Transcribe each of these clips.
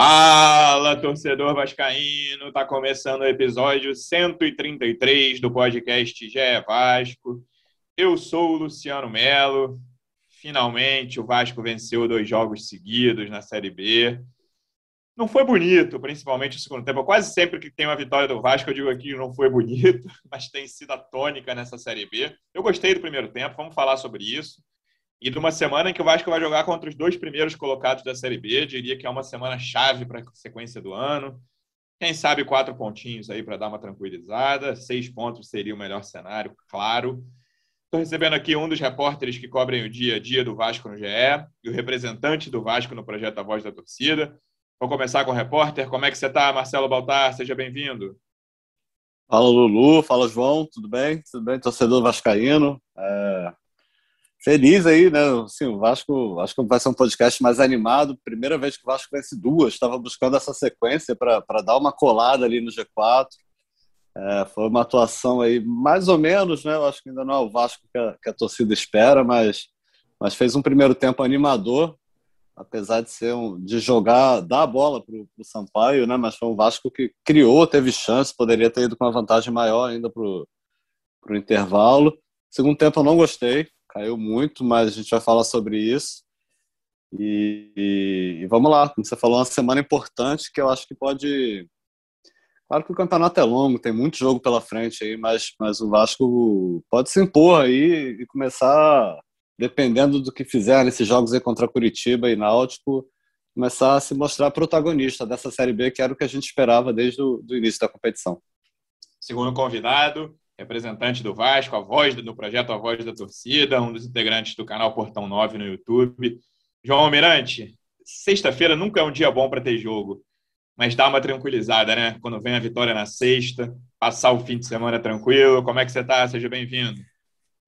Fala, torcedor vascaíno! Tá começando o episódio 133 do podcast GE Vasco. Eu sou o Luciano Melo. Finalmente o Vasco venceu dois jogos seguidos na Série B. Não foi bonito, principalmente o segundo tempo. Quase sempre que tem uma vitória do Vasco, eu digo aqui não foi bonito, mas tem sido a tônica nessa Série B. Eu gostei do primeiro tempo, vamos falar sobre isso. E de uma semana em que o Vasco vai jogar contra os dois primeiros colocados da Série B, diria que é uma semana chave para a sequência do ano. Quem sabe quatro pontinhos aí para dar uma tranquilizada. Seis pontos seria o melhor cenário, claro. Estou recebendo aqui um dos repórteres que cobrem o dia a dia do Vasco no GE e o representante do Vasco no projeto A Voz da Torcida. Vou começar com o repórter. Como é que você está, Marcelo Baltar? Seja bem-vindo. Fala, Lulu. Fala, João. Tudo bem? Tudo bem, torcedor vascaíno? É feliz aí, né? Assim, o Vasco, acho que vai ser um podcast mais animado. Primeira vez que o Vasco vence duas, estava buscando essa sequência para dar uma colada ali no G4. É, foi uma atuação aí mais ou menos, né? Eu acho que ainda não é o Vasco que a, que a torcida espera, mas, mas fez um primeiro tempo animador, apesar de ser um, de jogar, dar a bola para o Sampaio, né? Mas foi um Vasco que criou, teve chance, poderia ter ido com uma vantagem maior ainda para o intervalo. Segundo tempo eu não gostei, caiu muito, mas a gente vai falar sobre isso. E, e, e, vamos lá, como você falou, uma semana importante que eu acho que pode. Claro que o campeonato é longo, tem muito jogo pela frente aí, mas, mas o Vasco pode se impor aí e começar, dependendo do que fizer nesses jogos aí contra Curitiba e Náutico, começar a se mostrar protagonista dessa Série B, que era o que a gente esperava desde o do início da competição. Segundo convidado, representante do Vasco, a voz do projeto A Voz da Torcida, um dos integrantes do canal Portão 9 no YouTube. João Almirante, sexta-feira nunca é um dia bom para ter jogo, mas dá uma tranquilizada, né? Quando vem a vitória na sexta, passar o fim de semana tranquilo. Como é que você está? Seja bem-vindo.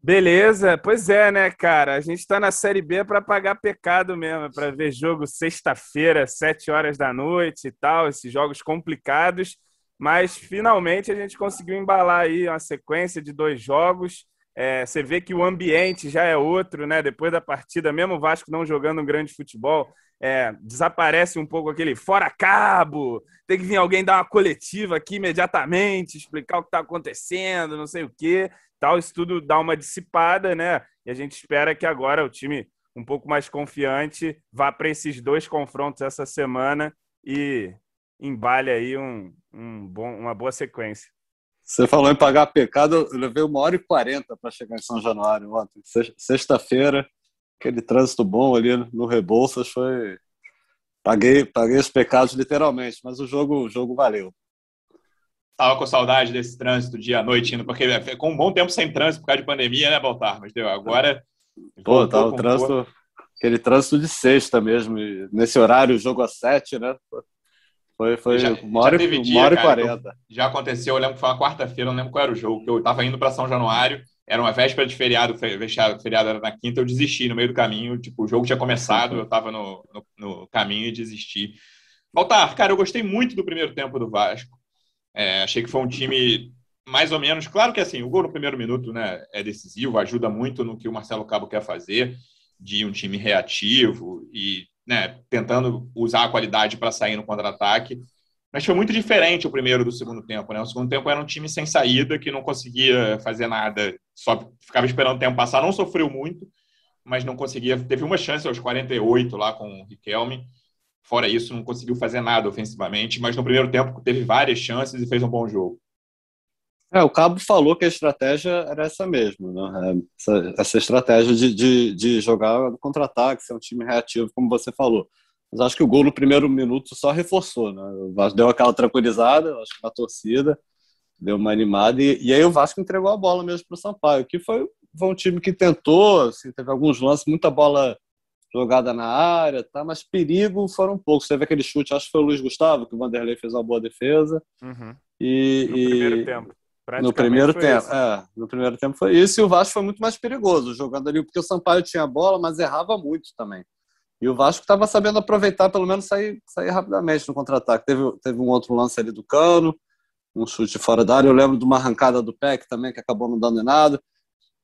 Beleza, pois é, né, cara? A gente está na Série B para pagar pecado mesmo, para ver jogo sexta-feira, sete horas da noite e tal, esses jogos complicados. Mas finalmente a gente conseguiu embalar aí uma sequência de dois jogos. É, você vê que o ambiente já é outro, né? Depois da partida, mesmo o Vasco não jogando um grande futebol, é, desaparece um pouco aquele fora cabo, tem que vir alguém dar uma coletiva aqui imediatamente, explicar o que está acontecendo, não sei o quê, tal. Isso tudo dá uma dissipada, né? E a gente espera que agora o time um pouco mais confiante vá para esses dois confrontos essa semana e embale aí um, um bom, uma boa sequência. Você falou em pagar pecado, eu levei uma hora e quarenta para chegar em São Januário ontem. Sexta-feira, aquele trânsito bom ali no Rebouças foi. Paguei, paguei os pecados literalmente, mas o jogo, o jogo valeu. Tava com saudade desse trânsito dia à noite, indo, porque ficou um bom tempo sem trânsito por causa de pandemia, né, Baltar? Mas deu. Agora. Pô, tava o trânsito, aquele trânsito de sexta mesmo. nesse horário, o jogo às sete, né? Foi, foi já, uma hora, dia, uma hora e quarenta. Já aconteceu, eu lembro que foi uma quarta-feira, não lembro qual era o jogo, que eu estava indo para São Januário, era uma véspera de feriado, feriado, feriado era na quinta, eu desisti no meio do caminho, tipo, o jogo tinha começado, eu estava no, no, no, caminho e desisti. Baltar, cara, eu gostei muito do primeiro tempo do Vasco. É, achei que foi um time mais ou menos, claro que assim, o gol no primeiro minuto né, é decisivo, ajuda muito no que o Marcelo Cabo quer fazer, de um time reativo e né, tentando usar a qualidade para sair no contra-ataque. Mas foi muito diferente o primeiro do segundo tempo. Né? O segundo tempo era um time sem saída, que não conseguia fazer nada, só ficava esperando o tempo passar. Não sofreu muito, mas não conseguia. Teve uma chance aos 48 lá com o Riquelme. Fora isso, não conseguiu fazer nada ofensivamente. Mas no primeiro tempo teve várias chances e fez um bom jogo. É, o Cabo falou que a estratégia era essa mesmo, né? É, essa, essa estratégia de, de, de jogar contra-ataque, ser um time reativo, como você falou. Mas acho que o gol no primeiro minuto só reforçou, né? O Vasco deu aquela tranquilizada, acho que na torcida, deu uma animada, e, e aí o Vasco entregou a bola mesmo para o Sampaio, que foi, foi um time que tentou, assim, teve alguns lances, muita bola jogada na área, tá? mas perigo foram poucos. Teve aquele chute, acho que foi o Luiz Gustavo, que o Vanderlei fez uma boa defesa. Uhum. E, no e... primeiro tempo. No primeiro tempo, é, no primeiro tempo foi isso e o Vasco foi muito mais perigoso jogando ali porque o Sampaio tinha a bola, mas errava muito também. E o Vasco estava sabendo aproveitar, pelo menos sair, sair rapidamente no contra-ataque. Teve, teve um outro lance ali do Cano, um chute fora da área. Eu lembro de uma arrancada do PEC também, que acabou não dando em nada.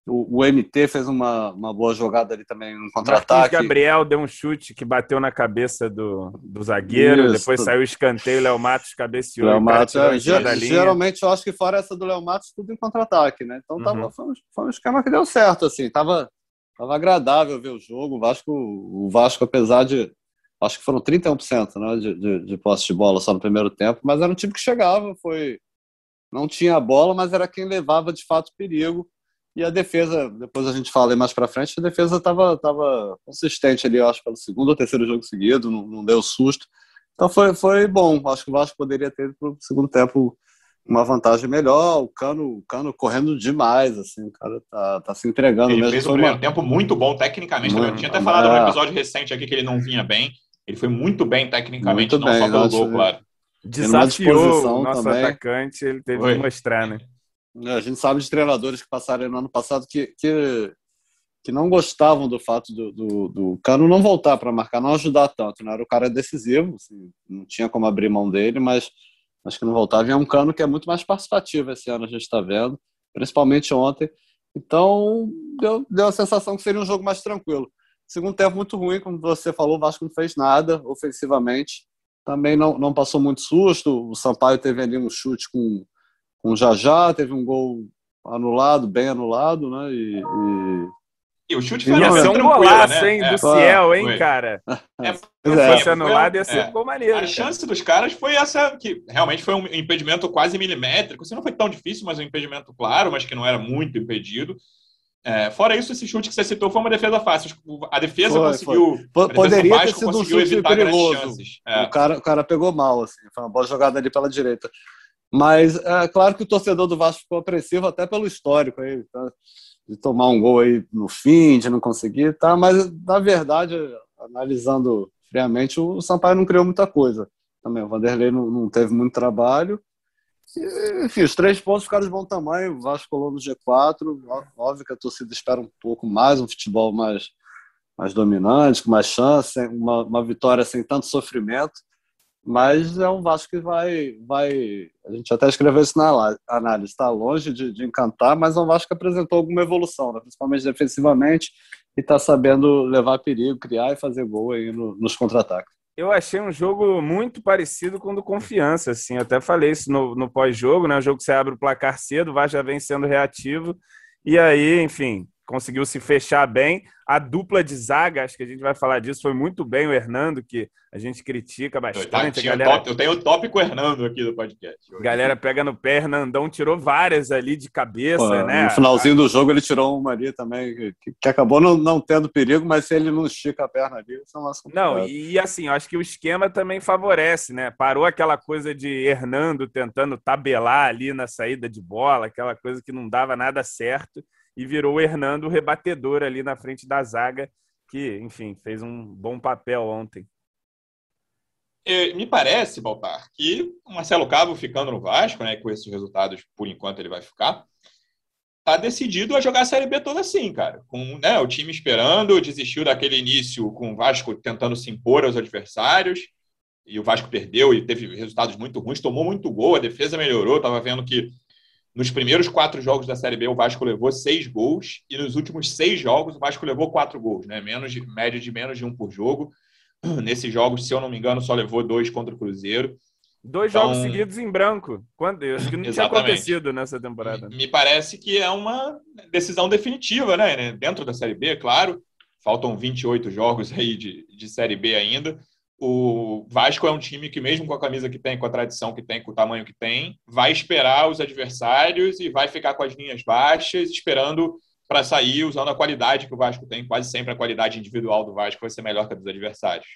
O, o MT fez uma, uma boa jogada ali também no contra-ataque. Gabriel deu um chute que bateu na cabeça do, do zagueiro, Isso, depois saiu o escanteio, Léo Matos cabeceou. Léo Matos, é, geralmente eu acho que fora essa do Léo Matos, tudo em contra-ataque, né? Então tava, uhum. foi, um, foi um esquema que deu certo, assim, tava, tava agradável ver o jogo. O Vasco, o Vasco, apesar de. Acho que foram 31% né, de, de, de posse de bola só no primeiro tempo, mas era um time que chegava, foi. Não tinha bola, mas era quem levava de fato perigo e a defesa, depois a gente fala mais para frente, a defesa estava tava consistente ali, eu acho, pelo segundo ou terceiro jogo seguido, não, não deu susto. Então foi, foi bom. Acho que o Vasco poderia ter para o segundo tempo uma vantagem melhor. O Cano, o Cano correndo demais, assim, o cara tá, tá se entregando ele mesmo. Ele fez o primeiro uma... tempo muito bom tecnicamente. Muito, eu tinha até falado é... no episódio recente aqui que ele não vinha bem. Ele foi muito bem tecnicamente, muito não bem, só pelo gol, claro. Desafiou o nosso também. atacante, ele teve foi. que mostrar, né? É, a gente sabe de treinadores que passaram no ano passado que, que, que não gostavam do fato do, do, do Cano não voltar para marcar, não ajudar tanto. Né? Era o cara decisivo, assim, não tinha como abrir mão dele, mas acho que não voltava. E é um Cano que é muito mais participativo esse ano, a gente está vendo, principalmente ontem. Então, deu, deu a sensação que seria um jogo mais tranquilo. Segundo tempo muito ruim, como você falou, o Vasco não fez nada ofensivamente. Também não, não passou muito susto. O Sampaio teve ali um chute com com o Jajá, teve um gol anulado, bem anulado, né? E, e... e o chute foi ia ser um golaço, né? hein, é. do Ciel, hein, foi. cara? É, se é, fosse anulado, ia ser é. um gol maneiro. A cara. chance dos caras foi essa, que realmente foi um impedimento quase milimétrico. Assim, não foi tão difícil, mas um impedimento claro, mas que não era muito impedido. É, fora isso, esse chute que você citou foi uma defesa fácil. A defesa foi, conseguiu. Foi. A defesa Poderia ter sido um chute perigoso. É. O, cara, o cara pegou mal, assim. Foi uma boa jogada ali pela direita. Mas é claro que o torcedor do Vasco ficou apreensivo até pelo histórico aí, tá? de tomar um gol aí no fim, de não conseguir, tá? Mas na verdade, analisando friamente, o Sampaio não criou muita coisa. Também o Vanderlei não, não teve muito trabalho. Enfim, os três pontos ficaram de bom tamanho. O Vasco colou no G4. Óbvio que a torcida espera um pouco mais, um futebol mais, mais dominante, com mais chance, uma, uma vitória sem tanto sofrimento. Mas é um Vasco que vai. vai a gente até escreveu isso na análise, está longe de, de, encantar, mas é um Vasco que apresentou alguma evolução, né? principalmente defensivamente, e está sabendo levar perigo, criar e fazer gol aí no, nos contra-ataques. Eu achei um jogo muito parecido com o do Confiança, assim, eu até falei isso no, no pós-jogo, né? O jogo que você abre o placar cedo, o Vasco já vem sendo reativo, e aí, enfim, conseguiu se fechar bem. A dupla de zaga, acho que a gente vai falar disso, foi muito bem o Hernando, que a gente critica bastante. Eu, galera... top, eu tenho o tópico Hernando aqui do podcast. Galera pega no pé, Hernandão tirou várias ali de cabeça, Pô, né? No finalzinho do jogo ele tirou uma ali também, que, que acabou não, não, tendo perigo, mas se ele não estica a perna ali, isso é uma Não, e assim, eu acho que o esquema também favorece, né? Parou aquela coisa de Hernando tentando tabelar ali na saída de bola, aquela coisa que não dava nada certo e virou o Hernando rebatedor ali na frente da zaga, que, enfim, fez um bom papel ontem. É, me parece, Baltar, que o Marcelo Cabo ficando no Vasco, né, com esses resultados, por enquanto ele vai ficar, tá decidido a jogar a Série B toda assim, cara. Com né, o time esperando, desistiu daquele início com o Vasco tentando se impor aos adversários, e o Vasco perdeu e teve resultados muito ruins, tomou muito gol, a defesa melhorou, tava vendo que nos primeiros quatro jogos da Série B, o Vasco levou seis gols e nos últimos seis jogos o Vasco levou quatro gols, né? Menos de, média de menos de um por jogo. Nesses jogos, se eu não me engano, só levou dois contra o Cruzeiro. Dois então, jogos seguidos em branco. Quando acho que não tinha acontecido nessa temporada. Me, me parece que é uma decisão definitiva, né? Dentro da Série B, claro. Faltam 28 jogos aí de, de Série B ainda o Vasco é um time que, mesmo com a camisa que tem, com a tradição que tem, com o tamanho que tem, vai esperar os adversários e vai ficar com as linhas baixas, esperando para sair usando a qualidade que o Vasco tem. Quase sempre a qualidade individual do Vasco vai ser melhor que a dos adversários.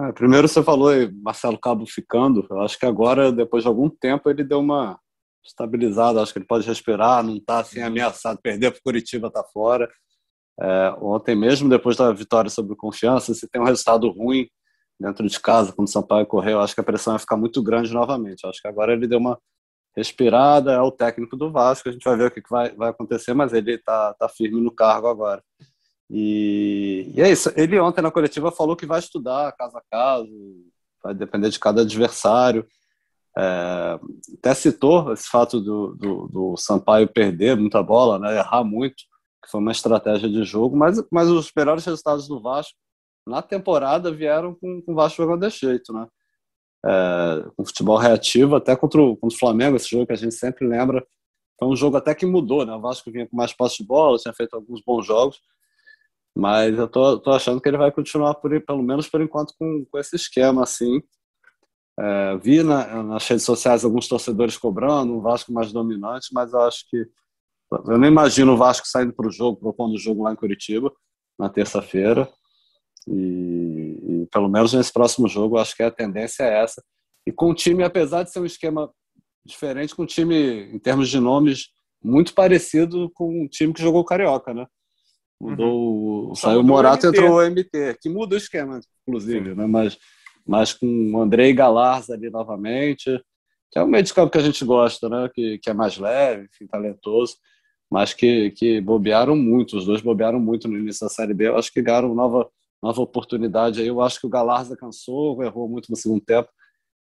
É, primeiro você falou aí, Marcelo Cabo ficando. Eu acho que agora, depois de algum tempo, ele deu uma estabilizada. Acho que ele pode respirar, não está assim ameaçado. Perder para Curitiba está fora. É, ontem mesmo, depois da vitória sobre o Confiança, se tem um resultado ruim, dentro de casa, quando o Sampaio correu, acho que a pressão vai ficar muito grande novamente. Acho que agora ele deu uma respirada, é o técnico do Vasco, a gente vai ver o que vai, vai acontecer, mas ele está tá firme no cargo agora. E, e, é isso. Ele ontem na coletiva falou que vai estudar caso a caso, vai depender de cada adversário. É, até citou esse fato do, do, do, Sampaio perder muita bola, né, errar muito, que foi uma estratégia de jogo, mas, mas os melhores resultados do Vasco na temporada vieram com, com o Vasco jogando de jeito, né? É, com futebol reativo, até contra o, contra o Flamengo, esse jogo que a gente sempre lembra, foi um jogo até que mudou, né? O Vasco vinha com mais posse de bola, tinha feito alguns bons jogos, mas eu tô, tô achando que ele vai continuar por pelo menos por enquanto com, com esse esquema assim. É, vi na, nas redes sociais alguns torcedores cobrando um Vasco mais dominante, mas eu acho que eu não imagino o Vasco saindo para o jogo, propondo o jogo lá em Curitiba na terça-feira. E, e, pelo menos nesse próximo jogo, acho que a tendência é essa. E com o time, apesar de ser um esquema diferente, com o time, em termos de nomes, muito parecido com o time que jogou o Carioca, né? Mudou, uhum. saiu o Morato, entrou o MT, que muda o esquema, inclusive, né? Mas, mas com o Andrei Galarza ali novamente, que é um meio de campo que a gente gosta, né? Que, que é mais leve, enfim, talentoso, mas que, que bobearam muito, os dois bobearam muito no início da Série B. Eu acho que ganharam nova, nova oportunidade aí. Eu acho que o Galarza cansou, errou muito no segundo tempo,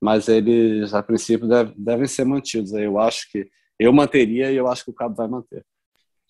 mas eles, a princípio, deve, devem ser mantidos. Aí eu acho que eu manteria e eu acho que o Cabo vai manter.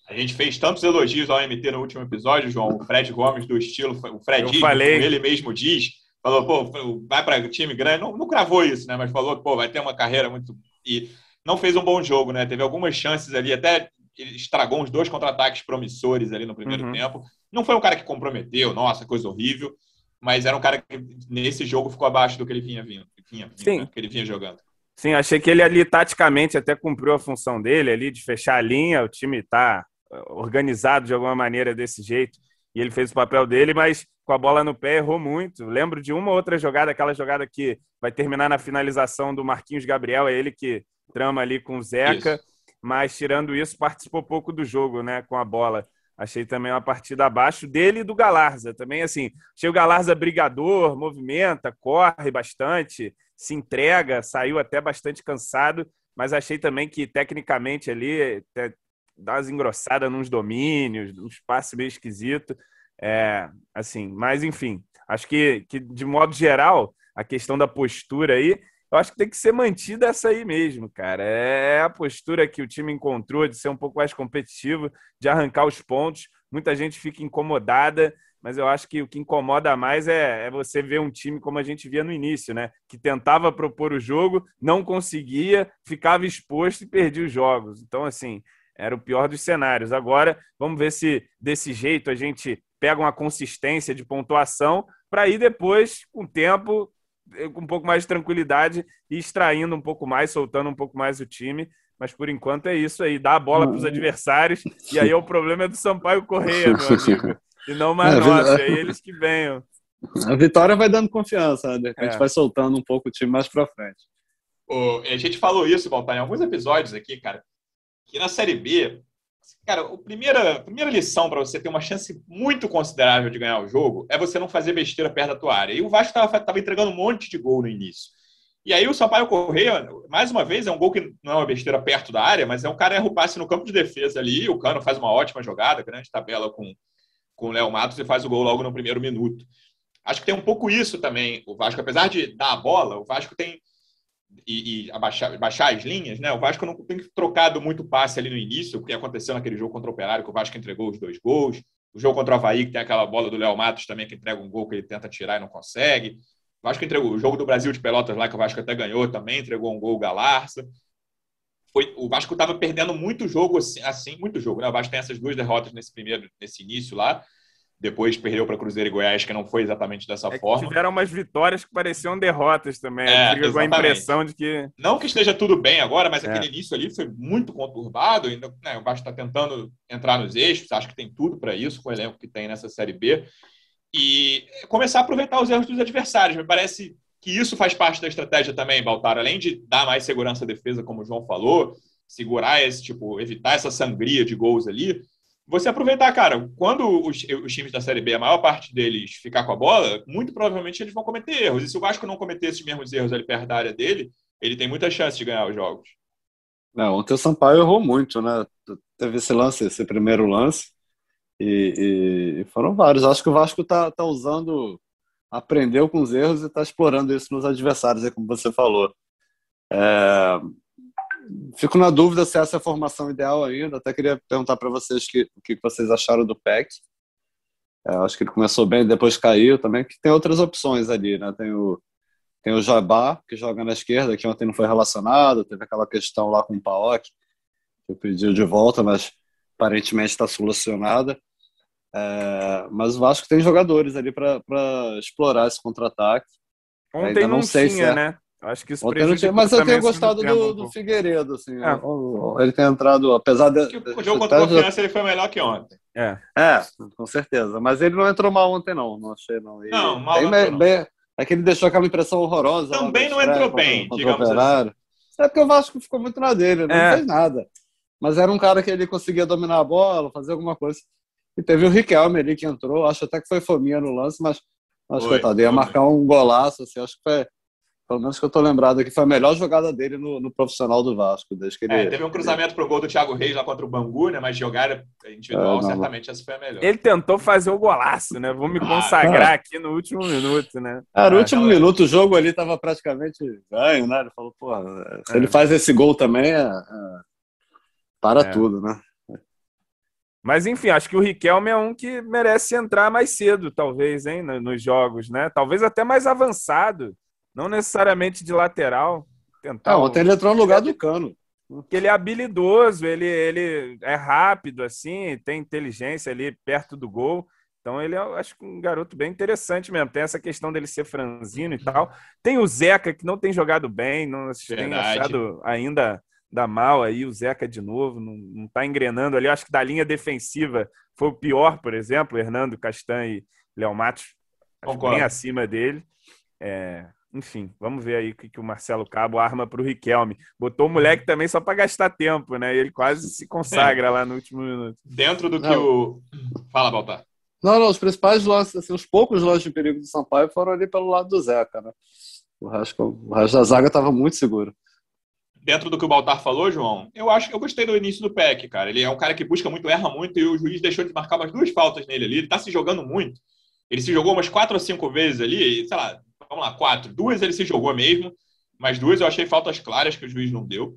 A gente fez tantos elogios ao MT no último episódio, João. O Fred Gomes, do estilo, o Fred, falei... ele mesmo diz, falou, pô, vai para time grande. Não, não cravou isso, né? Mas falou, pô, vai ter uma carreira muito. E não fez um bom jogo, né? Teve algumas chances ali, até ele estragou uns dois contra-ataques promissores ali no primeiro uhum. tempo. Não foi um cara que comprometeu, nossa, coisa horrível, mas era um cara que nesse jogo ficou abaixo do que ele vinha vindo, vinha, vinha né? que ele vinha jogando. Sim, achei que ele ali taticamente até cumpriu a função dele ali de fechar a linha, o time tá organizado de alguma maneira desse jeito. E ele fez o papel dele, mas com a bola no pé errou muito. Lembro de uma outra jogada, aquela jogada que vai terminar na finalização do Marquinhos Gabriel, é ele que trama ali com o Zeca, isso. Mas tirando isso, participou pouco do jogo, né, com a bola. Achei também uma partida abaixo dele e do Galarza. Também, assim, achei o Galarza brigador, movimenta, corre bastante, se entrega, saiu até bastante cansado, mas achei também que tecnicamente ali dá umas engrossadas nos domínios, um espaço meio esquisito. É, assim, mas enfim, acho que, que de modo geral, a questão da postura aí, eu acho que tem que ser mantida essa aí mesmo, cara. É a postura que o time encontrou de ser um pouco mais competitivo, de arrancar os pontos. Muita gente fica incomodada, mas eu acho que o que incomoda mais é, é, você ver um time como a gente via no início, né? Que tentava propor o jogo, não conseguia, ficava exposto e perdia os jogos. Então, assim, era o pior dos cenários. Agora, vamos ver se desse jeito a gente pega uma consistência de pontuação para ir depois, com o tempo, com um pouco mais de tranquilidade e extraindo um pouco mais, soltando um pouco mais o time. Mas por enquanto é isso aí, dá a bola para os adversários. E aí o problema é do Sampaio Correia, meu amigo. E não mais é, é eles que venham. A vitória vai dando confiança, né? De repente é. vai soltando um pouco o time mais para frente. a gente falou isso, Baltar, em alguns episódios aqui, cara que na Série B, cara, a primeira, a primeira lição para você ter uma chance muito considerável de ganhar o jogo é você não fazer besteira perto da tua área. E o Vasco estava entregando um monte de gol no início. E aí o Sampaio Correia, mais uma vez, é um gol que não é uma besteira perto da área, mas é um cara erra o passe no campo de defesa ali, o Cano faz uma ótima jogada, grande tabela com, com o Léo Matos e faz o gol logo no primeiro minuto. Acho que tem um pouco isso também. O Vasco, apesar de dar a bola, o Vasco tem e, e abaixar, baixar as linhas, né? O Vasco não tem trocado muito passe ali no início, o que aconteceu naquele jogo contra o Operário, que o Vasco entregou os dois gols. O jogo contra o Havaí, que tem aquela bola do Léo Matos também, que entrega um gol que ele tenta tirar e não consegue. O Vasco entregou o jogo do Brasil de Pelotas lá, que o Vasco até ganhou também, entregou um gol Galarça. Foi, o Vasco estava perdendo muito jogo assim, assim, muito jogo, né? O Vasco tem essas duas derrotas nesse primeiro, nesse início lá. Depois perdeu para Cruzeiro e Goiás, que não foi exatamente dessa é forma. Tiveram umas vitórias que pareciam derrotas também. É, com a impressão de que. Não que esteja tudo bem agora, mas é. aquele início ali foi muito conturbado. Ainda, né, o Vasco está tentando entrar nos eixos, acho que tem tudo para isso, com o elenco que tem nessa Série B. E começar a aproveitar os erros dos adversários. Me parece que isso faz parte da estratégia também, Baltar. Além de dar mais segurança à defesa, como o João falou, segurar esse tipo, evitar essa sangria de gols ali você aproveitar, cara, quando os, os, times da Série B, a maior parte deles ficar com a bola, muito provavelmente eles vão cometer erros. E se o Vasco não cometer esses mesmos erros ali perto da área dele, ele tem muita chance de ganhar os jogos. Não, ontem o Sampaio errou muito, né? Teve esse lance, esse primeiro lance, e, e foram vários. Acho que o Vasco tá, tá usando, aprendeu com os erros e está explorando isso nos adversários, é como você falou. É, fico na dúvida se essa é a formação ideal ainda. Até queria perguntar para vocês que, o que vocês acharam do PEC. É, acho que ele começou bem, depois caiu também, que tem outras opções ali, né? Tem o, tem o Jabá, que joga na esquerda, que ontem não foi relacionado, teve aquela questão lá com o Paok, que pediu de volta, mas aparentemente está solucionada. É, mas o Vasco tem jogadores ali para explorar esse contra-ataque. Ontem Ainda não, não sei tinha, se é... né? Acho que isso tinha, Mas eu tenho gostado do, do Figueiredo, assim. É. Ele tem entrado, apesar de. O jogo contra o Confiança ele foi melhor que ontem. É. é, com certeza. Mas ele não entrou mal ontem, não. Não achei, não. Ele, não, mal bem, não. Bem, é que ele deixou aquela impressão horrorosa. Também não entrou bem, contra, digamos contra assim. É porque o Vasco ficou muito na dele, não é. fez nada. Mas era um cara que ele conseguia dominar a bola, fazer alguma coisa. E teve o Riquelme ali que entrou, acho até que foi fominha no lance, mas acho que coitado, ia marcar um golaço, assim, acho que foi, pelo menos que eu tô lembrado aqui, foi a melhor jogada dele no, no profissional do Vasco, desde que ele... É, teve um cruzamento pro gol do Thiago Reis lá contra o Bangu, né, mas jogada individual, é, certamente essa foi a melhor. Ele tentou fazer o golaço, né, vou me ah, consagrar ah, aqui no último minuto, né. É, no último minuto o jogo ali tava praticamente ganho, né, ele falou, pô, se ele é. faz esse gol também, é, é para tudo, né. Mas enfim, acho que o Riquelme é um que merece entrar mais cedo, talvez, hein, nos jogos, né? Talvez até mais avançado, não necessariamente de lateral. Tentar não, ontem ele entrou no lugar do Cano. Que ele é habilidoso, ele, ele é rápido, assim, tem inteligência ali perto do gol. Então ele é, acho que um garoto bem interessante mesmo. Tem essa questão dele ser franzino e tal. Tem o Zeca, que não tem jogado bem, não tem achado ainda da mal aí, o Zeca de novo, não, não tá engrenando ali. Eu acho que da linha defensiva foi o pior, por exemplo, Hernando Castan e Léo Matos, bem acima dele. É, enfim, vamos ver aí o que, que o Marcelo Cabo arma para o Riquelme. Botou o moleque também só para gastar tempo, né? Ele quase se consagra lá no último minuto. Dentro do que não. o. Fala, Baltar. Não, não, os principais lances, assim, os poucos lances de perigo do Sampaio foram ali pelo lado do Zeca, né? O resto, o resto da zaga estava muito seguro dentro do que o Baltar falou, João, eu acho que eu gostei do início do PEC, cara. Ele é um cara que busca muito, erra muito, e o juiz deixou de marcar umas duas faltas nele ali. Ele tá se jogando muito. Ele se jogou umas quatro ou cinco vezes ali, sei lá, vamos lá, quatro. Duas ele se jogou mesmo, mas duas eu achei faltas claras que o juiz não deu.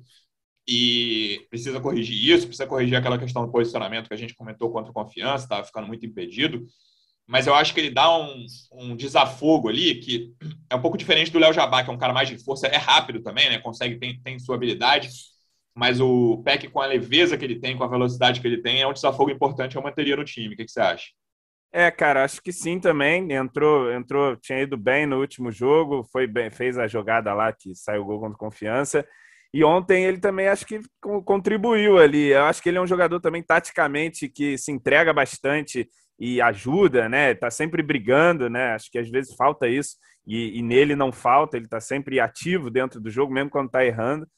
E precisa corrigir isso, precisa corrigir aquela questão do posicionamento que a gente comentou contra o Confiança, estava ficando muito impedido mas eu acho que ele dá um, um, desafogo ali que é um pouco diferente do Léo Jabá, que é um cara mais de força, é rápido também, né? Consegue, tem, tem sua habilidade, mas o Peck, com a leveza que ele tem, com a velocidade que ele tem, é um desafogo importante, eu manteria no time. O que, que você acha? É, cara, acho que sim também. Entrou, entrou, tinha ido bem no último jogo, foi bem, fez a jogada lá que saiu o gol contra confiança. E ontem ele também acho que contribuiu ali. Eu acho que ele é um jogador também taticamente que se entrega bastante e ajuda, né? Tá sempre brigando, né? Acho que às vezes falta isso e, e nele não falta. Ele tá sempre ativo dentro do jogo, mesmo quando tá errando.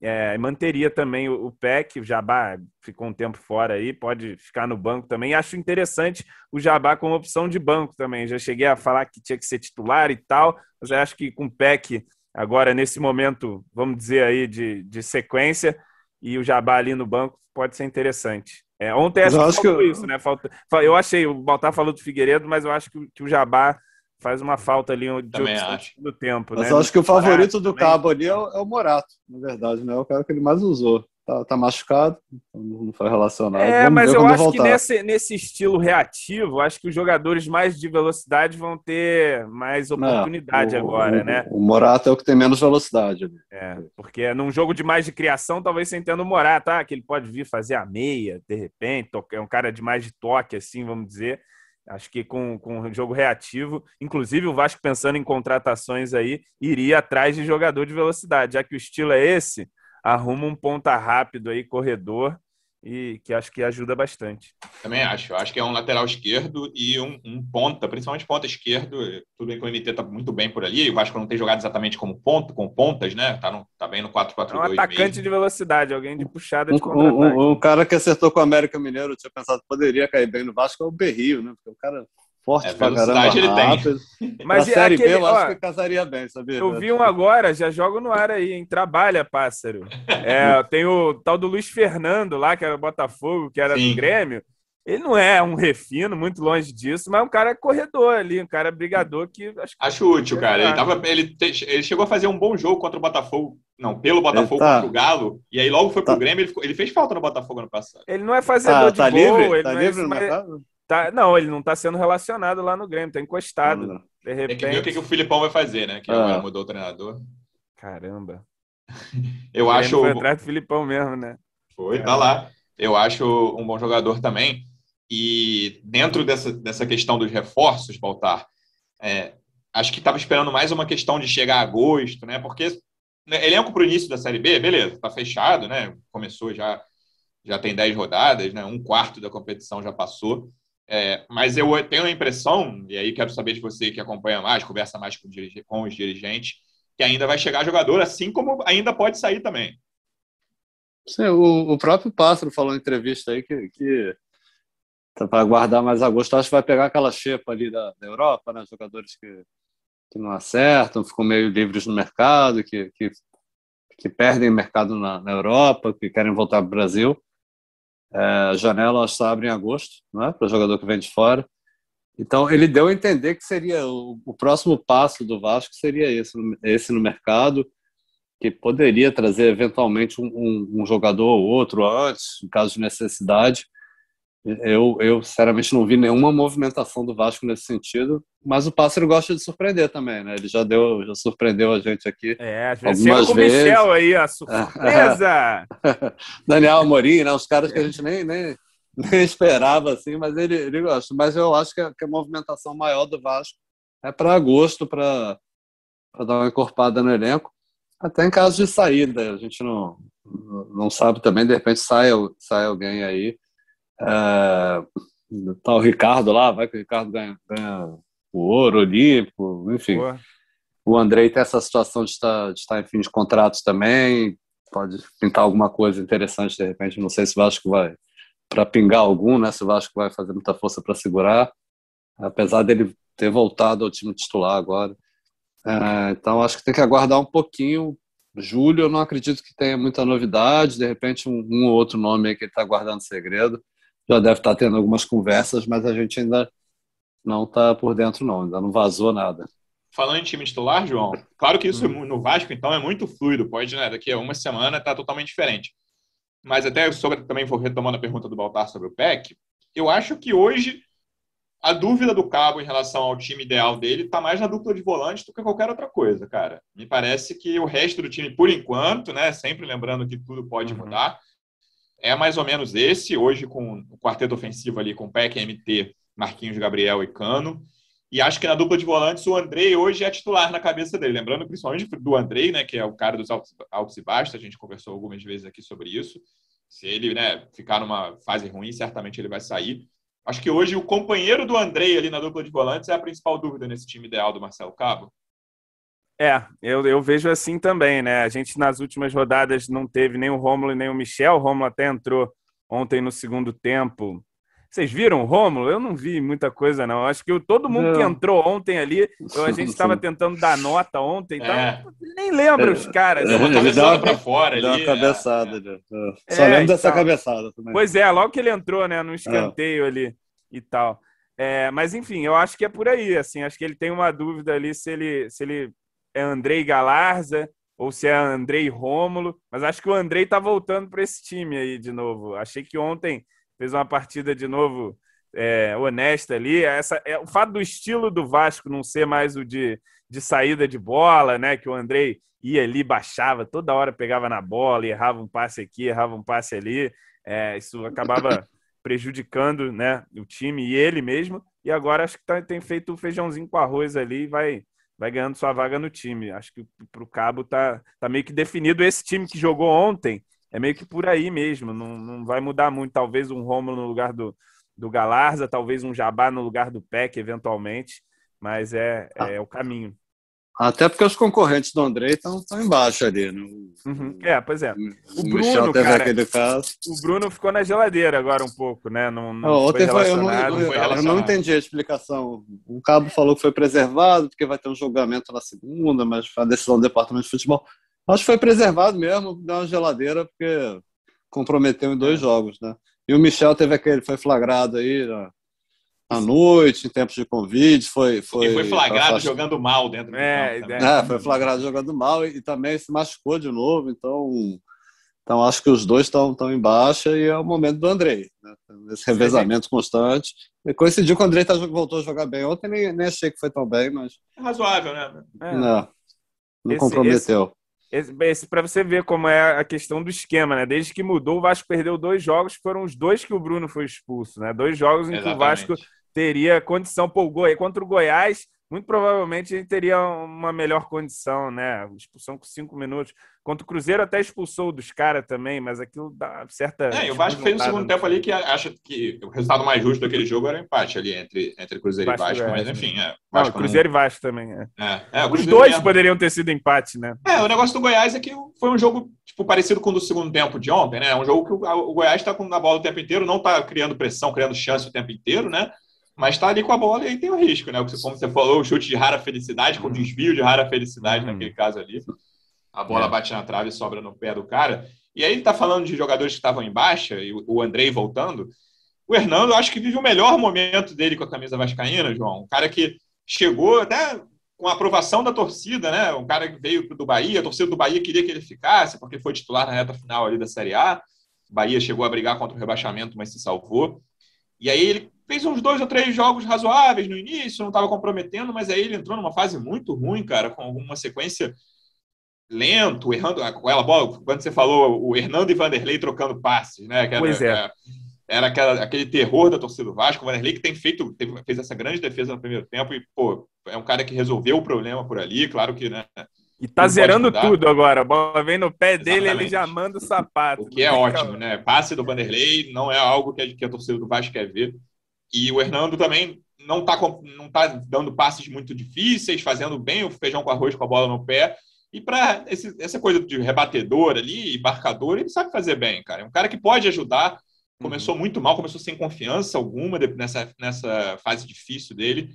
É, manteria também o, o PEC, o Jabá ficou um tempo fora aí, pode ficar no banco também. Acho interessante o Jabá como opção de banco também. Já cheguei a falar que tinha que ser titular e tal, mas acho que com o PEC, agora nesse momento, vamos dizer aí, de, de sequência, e o Jabá ali no banco pode ser interessante. É, ontem acho, acho que faltou que... isso, né? Falta... Eu achei, o Baltar falou do Figueiredo, mas eu acho que, que o Jabá faz uma falta ali de Também acho. do tempo. Mas né? eu acho que o favorito do. Cabo ali é o, é o, Morato, na verdade, né? É o cara que ele mais usou. Tá, tá machucado, então não foi relacionado. É, Vamos mas eu acho voltar. que nesse, nesse estilo reativo, acho que os jogadores mais de velocidade vão ter mais oportunidade não, o, agora, o, né? O Morato é o que tem menos velocidade. É, porque num jogo de mais de criação, talvez você entenda o Morato, tá? que ele pode vir fazer a meia, de repente, é um cara de mais de toque, assim, vamos dizer. Acho que com, com o jogo reativo, inclusive o Vasco pensando em contratações aí, iria atrás de jogador de velocidade, já que o estilo é esse, arruma um ponta rápido aí, corredor, e que acho que ajuda bastante. Também acho. Acho que é um lateral esquerdo e um, um ponta, principalmente ponta esquerdo. Tudo bem que o NT tá muito bem por ali. O Vasco não tem jogado exatamente como ponto, com pontas, né? Tá, no, tá bem no 4-4-2. É um atacante mesmo. de velocidade, alguém de puxada de contra um, um, um, cara que acertou com o América Mineiro, eu tinha pensado que poderia cair bem no Vasco, é o Berrio, né? Porque o cara forte é, pra caramba, ele rápido. tem. Mas a série aquele, B eu ó, acho que casaria bem, sabia? Eu vi um agora, já jogo no ar aí, hein? Trabalha, pássaro. É, tem o tal do Luiz Fernando lá, que era Botafogo, que era Sim. do Grêmio. Ele não é um refino, muito longe disso, mas é um cara corredor ali, um cara brigador que acho, acho útil, cara. Ele, tava, ele, te, ele chegou a fazer um bom jogo contra o Botafogo Não, pelo Botafogo tá- contra o Galo. E aí logo foi pro Tá. Grêmio. Ele, ficou- ele fez falta no Botafogo ano passado. Ele não é fazedor Tá, de gol, livre? ele Tá não é livre no mas tá- não, ele não tá sendo relacionado lá no Grêmio, tá encostado. Não, não. De Tem que ver o que, repente. que o Filipão vai fazer, né? Que Ah. mudou o treinador. Caramba. Eu O acho. Foi atrás do Filipão mesmo, né? Foi, tá lá. Eu acho um bom jogador também. E dentro dessa, dessa questão dos reforços, Baltar, é, acho que estava esperando mais uma questão de chegar a agosto, né? Porque né, elenco para o início da Série B, beleza, tá fechado, né? Começou já, já tem 10 rodadas, né? Um quarto da competição já passou. É, mas eu tenho a impressão, e aí quero saber de você que acompanha mais, conversa mais com, com os dirigentes, que ainda vai chegar jogador, assim como ainda pode sair também. Sim, o, o próprio Pássaro falou em entrevista aí que, que tá para aguardar mais agosto. Acho que vai pegar aquela xepa ali da, da Europa, né? Jogadores que, que não acertam, ficam meio livres no mercado, que, que, que perdem mercado na, na Europa, que querem voltar para o Brasil. É, a janela que abre em agosto, é? Para o jogador que vem de fora. Então, ele deu a entender que seria o, o próximo passo do Vasco seria esse, esse no mercado que poderia trazer eventualmente um, um, um, jogador ou outro antes, em caso de necessidade. Eu, eu, sinceramente, não vi nenhuma movimentação do Vasco nesse sentido, mas o Pássaro gosta de surpreender também, né? Ele já deu, já surpreendeu a gente aqui. É, às vezes com o Michel aí, a surpresa! Daniel Amorim, né? Os caras que a gente nem, nem, nem esperava, assim, mas ele, ele gosta. Mas eu acho que a, que a movimentação maior do Vasco é para agosto, para dar uma encorpada no elenco. Até em caso de saída, a gente não, não sabe também, de repente sai, sai alguém aí. É, tá o Ricardo lá, vai que o Ricardo ganha, ganha o ouro olímpico, enfim. Boa. O Andrei tem essa situação de estar, de estar em fim de contratos também, pode pintar alguma coisa interessante de repente. Não sei se o Vasco vai para pingar algum, né? Se o Vasco vai fazer muita força para segurar, apesar dele ter voltado ao time titular agora. É, então acho que tem que aguardar um pouquinho. Julho, eu não acredito que tenha muita novidade. De repente, um, um ou outro nome aí que ele está guardando segredo. Já deve estar tendo algumas conversas, mas a gente ainda não está por dentro, não. Ainda não vazou nada. Falando em time titular, João, claro que isso hum. no Vasco, então, é muito fluido. Pode, né? Daqui a uma semana está totalmente diferente. Mas até sobre, também vou retomando a pergunta do Baltar sobre o PEC. Eu acho que hoje a dúvida do Cabo em relação ao time ideal dele está mais na dupla de volantes do que qualquer outra coisa, cara. Me parece que o resto do time, por enquanto, né, sempre lembrando que tudo pode Uhum. mudar, é mais ou menos esse, hoje com o quarteto ofensivo ali com Peck, MT, Marquinhos, Gabriel e Cano. E acho que na dupla de volantes o Andrei hoje é titular na cabeça dele. Lembrando principalmente do Andrei, né, que é o cara dos altos, altos e baixos, a gente conversou algumas vezes aqui sobre isso. Se ele né, ficar numa fase ruim, certamente ele vai sair. Acho que hoje o companheiro do Andrei ali na dupla de volantes é a principal dúvida nesse time ideal do Marcelo Cabo. É, eu, eu vejo assim também, né? A gente nas últimas rodadas não teve nem o Rômulo nem o Michel. O Rômulo até entrou ontem no segundo tempo. Vocês viram o Rômulo? Eu não vi muita coisa, não. Acho que todo mundo não. que entrou ontem ali, eu, a gente estava tentando dar nota ontem, então é. nem lembra os caras. É, ele deu uma, pra fora deu ali. uma cabeçada. É. Só lembro dessa então, cabeçada também. Pois é, logo que ele entrou, né, no escanteio ali e tal. É, mas enfim, eu acho que é por aí. Assim, acho que ele tem uma dúvida ali se ele, se ele é Andrei Galarza ou se é Andrei Rômulo. Mas acho que o Andrei tá voltando para esse time aí de novo. Achei que ontem fez uma partida de novo é, honesta ali. Essa, é, o fato do estilo do Vasco não ser mais o de, de saída de bola, né? Que o Andrei ia ali, baixava, toda hora pegava na bola, errava um passe aqui, errava um passe ali. É, isso acabava prejudicando né, o time e ele mesmo. E agora acho que tá, tem feito o feijãozinho com arroz ali e vai, vai ganhando sua vaga no time. Acho que para o Cabo tá, tá meio que definido. Esse time que jogou ontem é meio que por aí mesmo. Não, não vai mudar muito. Talvez um Rômulo no lugar do, do Galarza, talvez um Jabá no lugar do Peck, eventualmente. Mas é, é, é o caminho. Até porque os concorrentes do André estão embaixo ali. Né? Uhum. É, pois é. O, o Bruno, cara, o Bruno ficou na geladeira agora um pouco, né? Não, não oh, foi foi, eu, não, eu, eu não entendi a explicação. O Cabo falou que foi preservado porque vai ter um julgamento na segunda, mas foi a decisão do Departamento de Futebol. Acho que foi preservado mesmo, deu uma geladeira porque comprometeu em dois jogos, né? E o Michel teve aquele, foi flagrado aí, à noite, em tempos de convite, foi. foi e foi flagrado jogando mal dentro do é, campo. É, foi flagrado jogando mal e, e, também se machucou de novo, então. Então, acho que os dois estão em baixa e é o momento do Andrei. Né? Esse revezamento sim, sim. constante. E coincidiu com o Andrei tá, voltou a jogar bem. Ontem nem, nem achei que foi tão bem, mas. É razoável, né? É. Não, não esse, comprometeu. Esse, esse, para você ver como é a questão do esquema, né? Desde que mudou, o Vasco perdeu dois jogos, foram os dois que o Bruno foi expulso, né? Dois jogos em Exatamente. que o Vasco teria condição por gol. Contra o Goiás, muito provavelmente ele teria uma melhor condição, né? Expulsão com cinco minutos. Contra o Cruzeiro até expulsou dos caras também, mas aquilo dá certa. É, e o Vasco fez um segundo tempo ali que acha que o resultado mais justo daquele jogo era o empate ali entre, entre Cruzeiro Vasco e Vasco, mas enfim. É, Vasco não, Cruzeiro não... e Vasco também. É. É, é Os dois mesmo. poderiam ter sido empate, né? É, o negócio do Goiás é que foi um jogo tipo, parecido com o do segundo tempo de ontem, né? É um jogo que o, o Goiás está com a bola o tempo inteiro, não está criando pressão, criando chance o tempo inteiro, né? Mas está ali com a bola e aí tem o risco, né? Como você falou, o chute de rara felicidade, com uhum. desvio de rara felicidade uhum. naquele caso ali. A bola é. bate na trave e sobra no pé do cara. E aí ele está falando de jogadores que estavam em baixa, e o Andrei voltando. O Hernando, acho que vive o melhor momento dele com a camisa vascaína, João. Um cara que chegou até com a aprovação da torcida, né? Um cara que veio do Bahia, a torcida do Bahia queria que ele ficasse, porque foi titular na reta final ali da Série A. O Bahia chegou a brigar contra o rebaixamento, mas se salvou. E aí ele fez uns dois ou três jogos razoáveis no início, não estava comprometendo, mas aí ele entrou numa fase muito ruim, cara, com alguma sequência lento, errando aquela bola. Quando você falou o Hernando e Vanderlei trocando passes, né? Era, pois é. é. Era aquela, aquele terror da torcida do Vasco. O Vanderlei que tem feito, teve, fez essa grande defesa no primeiro tempo e, pô, é um cara que resolveu o problema por ali. Claro que, né? E tá zerando tudo agora. A bola vem no pé dele, Exatamente. ele já manda o sapato. O que é ótimo, né? Passe do Vanderlei não é algo que a, que a torcida do Vasco quer ver. E o Hernando também não está não tá dando passes muito difíceis, fazendo bem o feijão com arroz com a bola no pé. E para essa coisa de rebatedor ali, marcador, ele sabe fazer bem, cara. É um cara que pode ajudar. Começou uhum. muito mal, começou sem confiança alguma nessa, nessa fase difícil dele.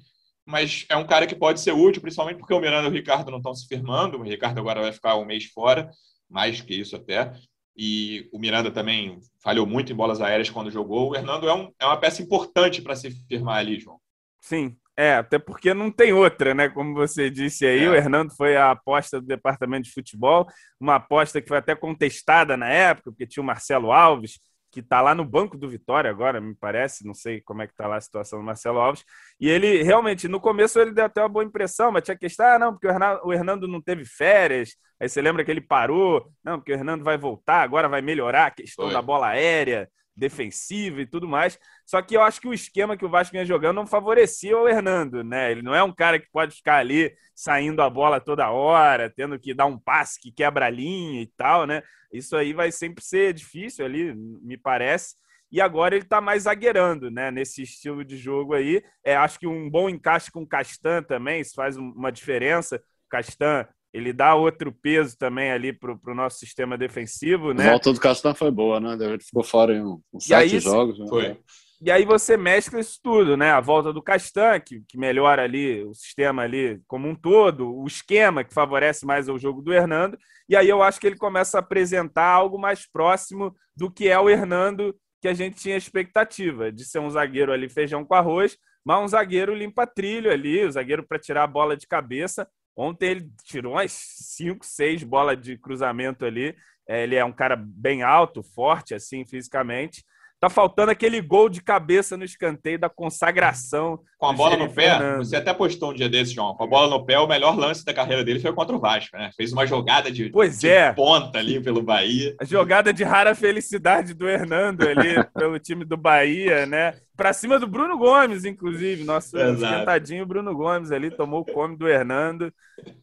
Mas é um cara que pode ser útil, principalmente porque o Miranda e o Ricardo não estão se firmando. O Ricardo agora vai ficar um mês fora, mais que isso até e o Miranda também falhou muito em bolas aéreas quando jogou. O Hernando é, um, é uma peça importante para se firmar ali, João. Sim, é, até porque não tem outra, né? Como você disse aí, é. o Hernando foi a aposta do departamento de futebol, uma aposta que foi até contestada na época, porque tinha o Marcelo Alves, que está lá no banco do Vitória agora, me parece, não sei como é que está lá a situação do Marcelo Alves. E ele realmente, no começo ele deu até uma boa impressão, mas tinha questão, ah, não, porque o Hernando, não teve férias. Aí você lembra que ele parou, não, porque o Hernando vai voltar, agora vai melhorar a questão Foi. da bola aérea defensiva e tudo mais. Só que eu acho que o esquema que o Vasco vinha jogando não favorecia o Hernando, né? Ele não é um cara que pode ficar ali saindo a bola toda hora, tendo que dar um passe que quebra a linha e tal, né? Isso aí vai sempre ser difícil ali, me parece. E agora ele está mais zagueirando, né? Nesse estilo de jogo aí. É, acho que um bom encaixe com o Castan também, isso faz uma diferença. Castan ele dá outro peso também ali para o nosso sistema defensivo, né? A volta do Castan foi boa, né? Ele ficou fora em uns sete aí, jogos. Né? Foi. E aí você mescla isso tudo, né? A volta do Castan, que, que melhora ali o sistema ali como um todo, o esquema que favorece mais o jogo do Hernando. E aí eu acho que ele começa a apresentar algo mais próximo do que é o Hernando que a gente tinha expectativa, de ser um zagueiro ali feijão com arroz, mas um zagueiro limpa trilho ali, o zagueiro para tirar a bola de cabeça. Ontem ele tirou umas 5, 6 bolas de cruzamento ali. É, ele é um cara bem alto, forte, assim, fisicamente. Tá faltando aquele gol de cabeça no escanteio da consagração. Com a bola no pé, Fernando. você até postou um dia desse, João. Com a bola no pé, o melhor lance da carreira dele foi contra o Vasco, né? Fez uma jogada de, pois de é. ponta ali pelo Bahia. A jogada de rara felicidade do Hernando ali pelo time do Bahia, né? Pra cima do Bruno Gomes, inclusive. Nosso Exato. esquentadinho Bruno Gomes ali tomou o come do Hernando.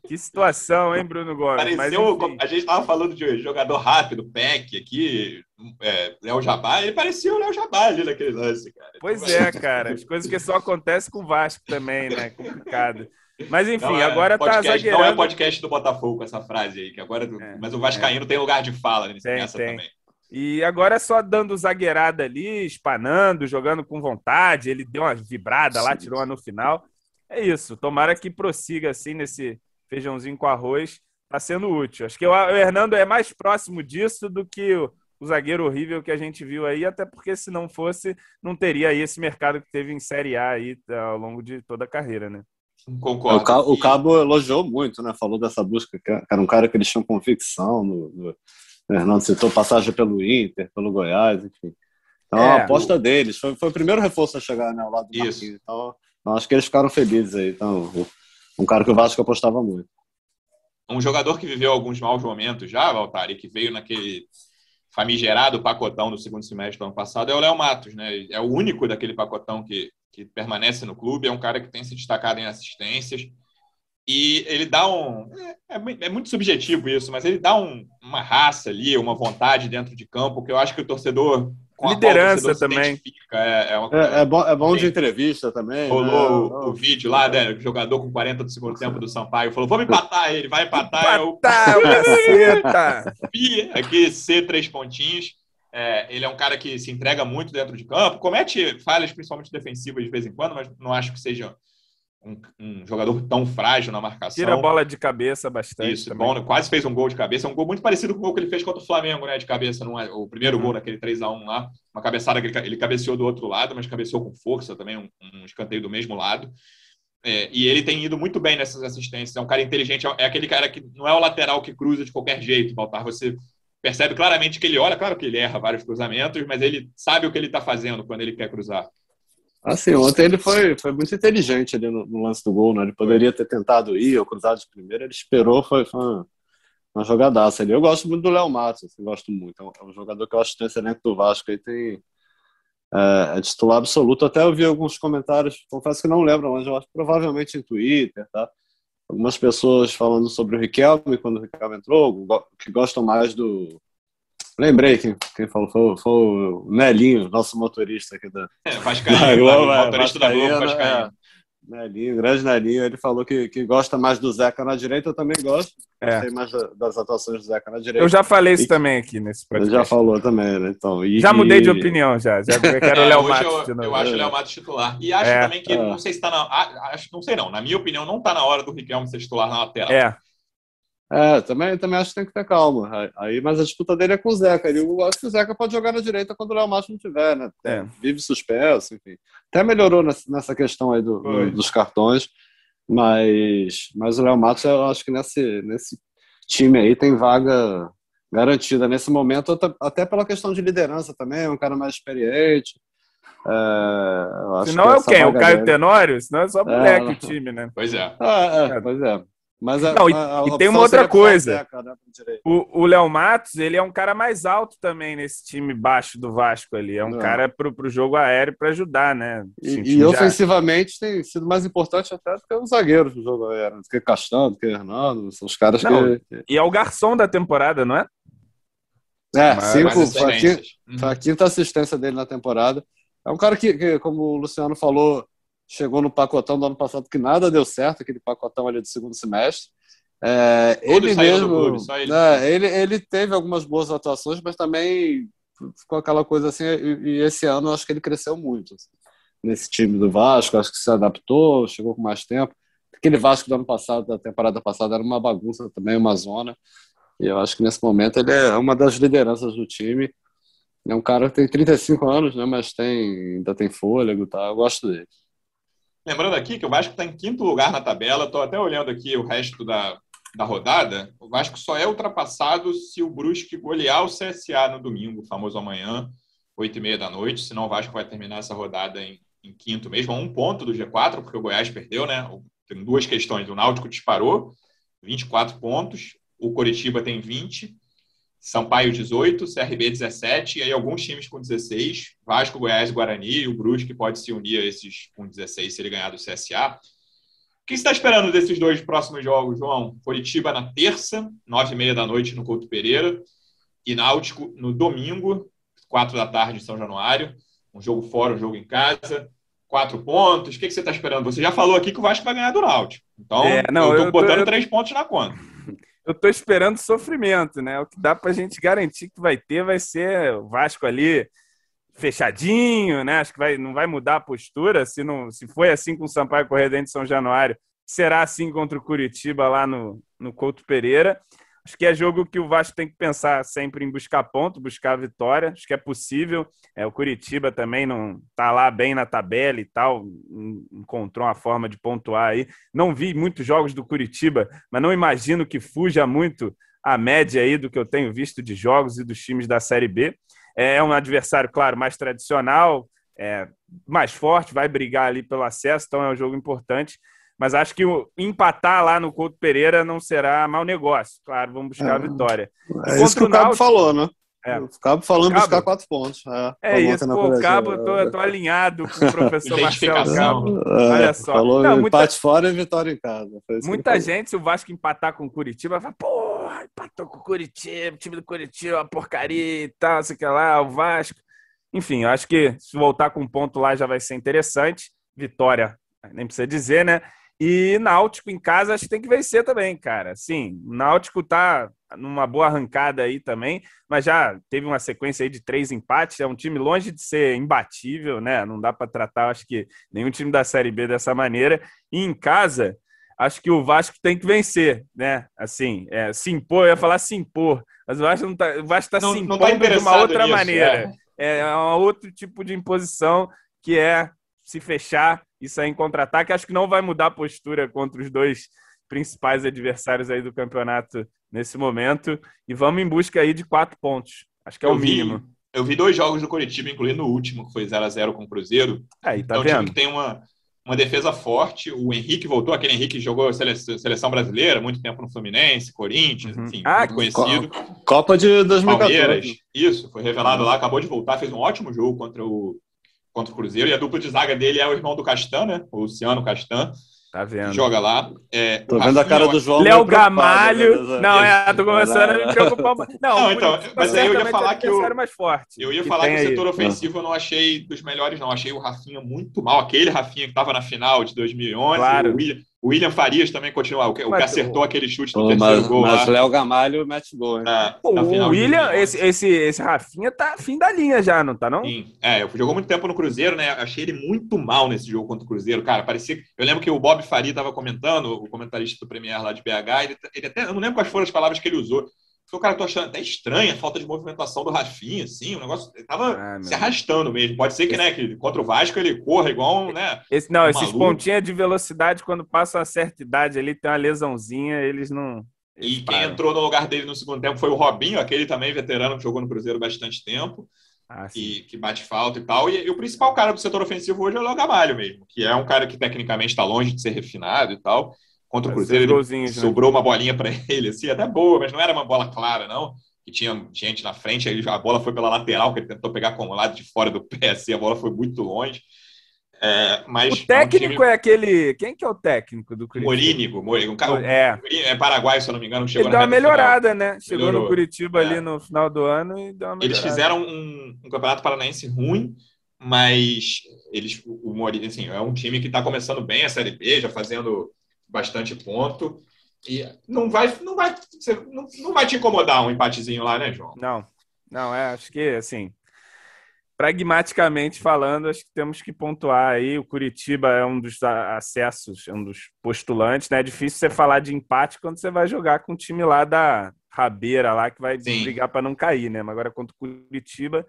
Que situação, hein, Bruno Gomes? Pareceu, Mas, a gente tava falando de jogador rápido, PEC aqui, é, Léo Jabá, ele parecia o Léo Jabá ali naquele lance, cara. Pois é, cara. As coisas que só acontecem com o Vasco também, né? Complicado. Mas enfim, é, agora tá podcast, tá zagueirando... Não é podcast do Botafogo essa frase aí, que agora... É, mas o Vascaíno é. tem lugar de fala nessa tem, também. E agora é só dando zagueirada ali, espanando, jogando com vontade. Ele deu uma vibrada lá, tirou uma no final. É isso. Tomara que prossiga assim nesse feijãozinho com arroz. Tá sendo útil. Acho que o Hernando é mais próximo disso do que o o zagueiro horrível que a gente viu aí, até porque se não fosse, não teria aí esse mercado que teve em Série A aí ao longo de toda a carreira, né? Concordo. O Cabo, o Cabo elogiou muito, né? Falou dessa busca, que era um cara que eles tinham convicção. No, no, Fernando citou passagem pelo Inter, pelo Goiás, enfim. Então, é, a aposta o... deles. Foi, foi o primeiro reforço a chegar né, ao lado do Isso. Marquinhos. Então, então, acho que eles ficaram felizes aí. Então, um cara que o Vasco apostava muito. Um jogador que viveu alguns maus momentos já, Valtari, que veio naquele famigerado pacotão do segundo semestre do ano passado, é o Léo Matos, né? É o único daquele pacotão que, que permanece no clube, é um cara que tem se destacado em assistências. E ele dá um. É, é, é muito subjetivo isso, mas ele dá um, uma raça ali, uma vontade dentro de campo, que eu acho que o torcedor liderança também. É, é, uma... é, é, bom, é bom de entrevista também. Rolou né? o, o, vídeo lá, né? O jogador com 40 do segundo tempo do Sampaio falou: vamos empatar ele, vai empatar. Empatar, eu... caceta! aqui, C, três pontinhos. É, ele é um cara que se entrega muito dentro de campo, comete falhas, principalmente defensivas de vez em quando, mas não acho que seja um, um, jogador tão frágil na marcação. Tira a bola de cabeça bastante. Isso, bom, quase fez um gol de cabeça. Um gol muito parecido com o gol que ele fez contra o Flamengo, né? De cabeça, não é, o primeiro uhum. gol naquele 3 a 1 lá. Uma cabeçada que ele, ele cabeceou do outro lado, mas cabeceou com força também, um, um escanteio do mesmo lado. É, e ele tem ido muito bem nessas assistências. É um cara inteligente, é aquele cara que não é o lateral que cruza de qualquer jeito, Baltar. Você percebe claramente que ele olha, claro que ele erra vários cruzamentos, mas ele sabe o que ele está fazendo quando ele quer cruzar. Assim, ontem ele foi, foi muito inteligente ali no, no lance do gol, né? Ele poderia ter tentado ir ou cruzado de primeira, ele esperou, foi, foi uma, uma jogadaça ali. Eu gosto muito do Léo Matos, assim, gosto muito. É um, é jogador que eu acho que tem excelente do Vasco, aí tem é, é, titular absoluto. Até eu vi alguns comentários, confesso que não lembro, mas eu acho provavelmente em Twitter, tá? Algumas pessoas falando sobre o Riquelme quando o Riquelme entrou, que gostam mais do, Lembrei quem, quem falou, foi, foi o Nelinho, nosso motorista aqui da, é, Vascaíno, da Globo, é, motorista da Globo, Vascaíno. É. Nelinho, grande Nelinho, ele falou que, que gosta mais do Zeca na direita, eu também gosto. É. Gostei mais das atuações do Zeca na direita. Eu já falei isso e, também aqui nesse podcast. Ele já falou também, né? Então, e, já mudei de opinião, já. Já quero o Léo Matos. Eu, eu acho o Léo Matos titular. E acho é. também que, não sei se está na. Acho, não sei não, na minha opinião, não está na hora do Riquelme ser titular na lateral. É. É, também, também acho que tem que ter calma. Aí, mas a disputa dele é com o Zeca. Eu acho que o Zeca pode jogar na direita quando o Léo Macho não tiver, né? É. Vive suspenso, enfim. Até melhorou nessa questão aí do, dos cartões, mas, mas o Léo Matos, eu acho que nesse, nesse time aí tem vaga garantida nesse momento, até pela questão de liderança também, é um cara mais experiente. É, Senão é o quem? O Caio dele... Tenório? Senão é só moleque é, o time, né? Pois é. Ah, é, pois é. Mas a, não, e, a, a e tem uma outra coisa. Zeca, né, o Léo Matos, ele é um cara mais alto também nesse time baixo do Vasco ali. É um não. cara pro, pro jogo aéreo para ajudar, né? E, e ofensivamente tem sido mais importante até do que os zagueiros do jogo aéreo, do que Castanho, do que Hernando, são os caras não, que. E é o garçom da temporada, não é? É, Mas, cinco, foi a, quinta, foi a quinta assistência dele na temporada. É um cara que, que, como o Luciano falou, chegou no pacotão do ano passado que nada deu certo, aquele pacotão ali do segundo semestre. É, ele mesmo, clube, ele. É, ele. ele teve algumas boas atuações, mas também ficou aquela coisa assim. E, e esse ano eu acho que ele cresceu muito assim, nesse time do Vasco. Acho que se adaptou, chegou com mais tempo. Aquele Vasco do ano passado, da temporada passada, era uma bagunça também, uma zona. E eu acho que nesse momento ele é uma das lideranças do time. É um cara que tem 35 anos, né, mas tem, ainda tem fôlego, tá? Eu gosto dele. Lembrando aqui que o Vasco está em quinto lugar na tabela. Estou até olhando aqui o resto da, da rodada. O Vasco só é ultrapassado se o Brusque golear o CSA no domingo, famoso amanhã, oito e meia da noite. Senão o Vasco vai terminar essa rodada em, em quinto mesmo, a um ponto do G4, porque o Goiás perdeu, né? Tem duas questões. O Náutico disparou, 24 pontos. O Coritiba tem 20 Sampaio 18, CRB 17, e aí alguns times com 16, Vasco, Goiás, Guarani, o Brusque pode se unir a esses com 16 se ele ganhar do CSA. O que você está esperando desses dois próximos jogos, João? Curitiba na terça, nove e meia da noite no Couto Pereira, e Náutico no domingo, quatro da tarde em São Januário, um jogo fora, um jogo em casa, quatro pontos. O que você está esperando? Você já falou aqui que o Vasco vai ganhar do Náutico, então é, não, eu estou botando eu... três pontos na conta eu tô esperando sofrimento, né? O que dá pra gente garantir que vai ter vai ser o Vasco ali fechadinho, né? Acho que vai, não vai mudar a postura. Se, não, se foi assim com o Sampaio Correia de São Januário, será assim contra o Curitiba lá no, no Couto Pereira. Acho que é jogo que o Vasco tem que pensar sempre em buscar ponto, buscar vitória. Acho que é possível. É, o Curitiba também não tá lá bem na tabela e tal, encontrou uma forma de pontuar aí. Não vi muitos jogos do Curitiba, mas não imagino que fuja muito a média aí do que eu tenho visto de jogos e dos times da Série B. É um adversário, claro, mais tradicional, é, mais forte, vai brigar ali pelo acesso, então é um jogo importante. Mas acho que o, empatar lá no Couto Pereira não será mau negócio. Claro, vamos buscar é, a vitória. É isso que o Cabo Náutico, falou, né? É. O Cabo falando Cabo, buscar quatro pontos. É, é isso, pô, o Cabo, eu tô, tô, alinhado com o professor Marcelo Cabo. É, Olha só. Falou não, muita, empate fora e vitória em casa. Muita gente, se o Vasco empatar com o Curitiba, vai falar, porra, empatou com o Curitiba, o time do Curitiba, uma porcaria e tal, sei que lá, o Vasco. Enfim, acho que se voltar com um ponto lá já vai ser interessante. Vitória, nem precisa dizer, né? E Náutico em casa acho que tem que vencer também, cara. Sim, o Náutico tá numa boa arrancada aí também, mas já teve uma sequência aí de três empates. É um time longe de ser imbatível, né? Não dá para tratar, acho que, nenhum time da Série B dessa maneira. E em casa, acho que o Vasco tem que vencer, né? Assim, é, se impor, eu ia falar se impor, mas o Vasco não tá, o Vasco tá não, se impondo tá de uma outra nisso, maneira. É. é um outro tipo de imposição que é se fechar e sair em contra-ataque. Acho que não vai mudar a postura contra os dois principais adversários aí do campeonato nesse momento. E vamos em busca aí de quatro pontos. Acho que é eu o mínimo. Vi, eu vi dois jogos do Curitiba, incluindo o último, que foi 0 a 0 com o Cruzeiro. Aí, tá é um vendo? time que tem uma, uma defesa forte. O Henrique voltou, aquele Henrique que jogou seleção, seleção brasileira, muito tempo no Fluminense, Corinthians, uhum. enfim, ah, muito conhecido. Copa de 2014. Palmeiras, isso, foi revelado lá, acabou de voltar, fez um ótimo jogo contra o contra o Cruzeiro. E a dupla de zaga dele é o irmão do Castan, né? O Luciano Castan. Tá vendo? Joga lá. É, tô vendo a cara do João. Léo Gamalho. Né? Não, é, tô começando a me preocupar. Não, não então, mas aí eu ia falar que o. Mais forte, eu ia falar que o setor aí. ofensivo eu não achei dos melhores, não. Achei o Rafinha muito mal. Aquele Rafinha que estava na final de 2011. Claro. O William, o William Farias também continua, o que, o que acertou aquele chute no terceiro mas, gol. Mas Léo Gamalho mete gol, hein? Na, Pô, na o William, esse, esse, esse Rafinha tá fim da linha já, não tá não? Sim. É, jogou muito tempo no Cruzeiro, né? Achei ele muito mal nesse jogo contra o Cruzeiro, cara. Parecia. Eu lembro que o Bob Faria estava comentando, o comentarista do Premier lá de BH, ele, ele até. Eu não lembro quais foram as palavras que ele usou. O cara tô achando até estranha a falta de movimentação do Rafinha, assim, o negócio ele tava ah, se arrastando mesmo. Pode ser que, esse... né, que contra o Vasco ele corra igual, né? Esse, não, um esses pontinhos de velocidade, quando passam a certa idade ali, tem uma lesãozinha, eles não. Eles e param. quem entrou no lugar dele no segundo tempo foi o Robinho, aquele também veterano que jogou no Cruzeiro bastante tempo. Ah, e que bate falta e tal. E, e, o principal cara do setor ofensivo hoje é o Léo Gamalho mesmo, que é um cara que tecnicamente está longe de ser refinado e tal contra o Cruzeiro, ele sobrou uma bolinha para ele, assim, até boa, mas não era uma bola clara, não. Que tinha gente na frente, aí a bola foi pela lateral, que ele tentou pegar com o lado de fora do pé, assim, a bola foi muito longe. É, mas o técnico é, um time... é, aquele. Quem que é o técnico do Curitiba? Morínigo, Morínigo. Um cara, é. é paraguai, se eu não me engano, chegou Ele deu uma melhorada, né? Chegou Melhorou. no Curitiba é. ali no final do ano e deu uma melhorada. Eles fizeram um, um campeonato paranaense ruim, mas eles, o Morínigo, assim, é um time que está começando bem a Série B, já fazendo bastante ponto. E não vai, não vai, não, não vai te incomodar um empatezinho lá, né, João? Não, não, é, acho que assim, pragmaticamente falando, acho que temos que pontuar aí. O Curitiba é um dos acessos, é um dos postulantes, né? É difícil você falar de empate quando você vai jogar com o time lá da Rabeira lá que vai Sim. brigar para não cair, né? Mas agora contra o Curitiba,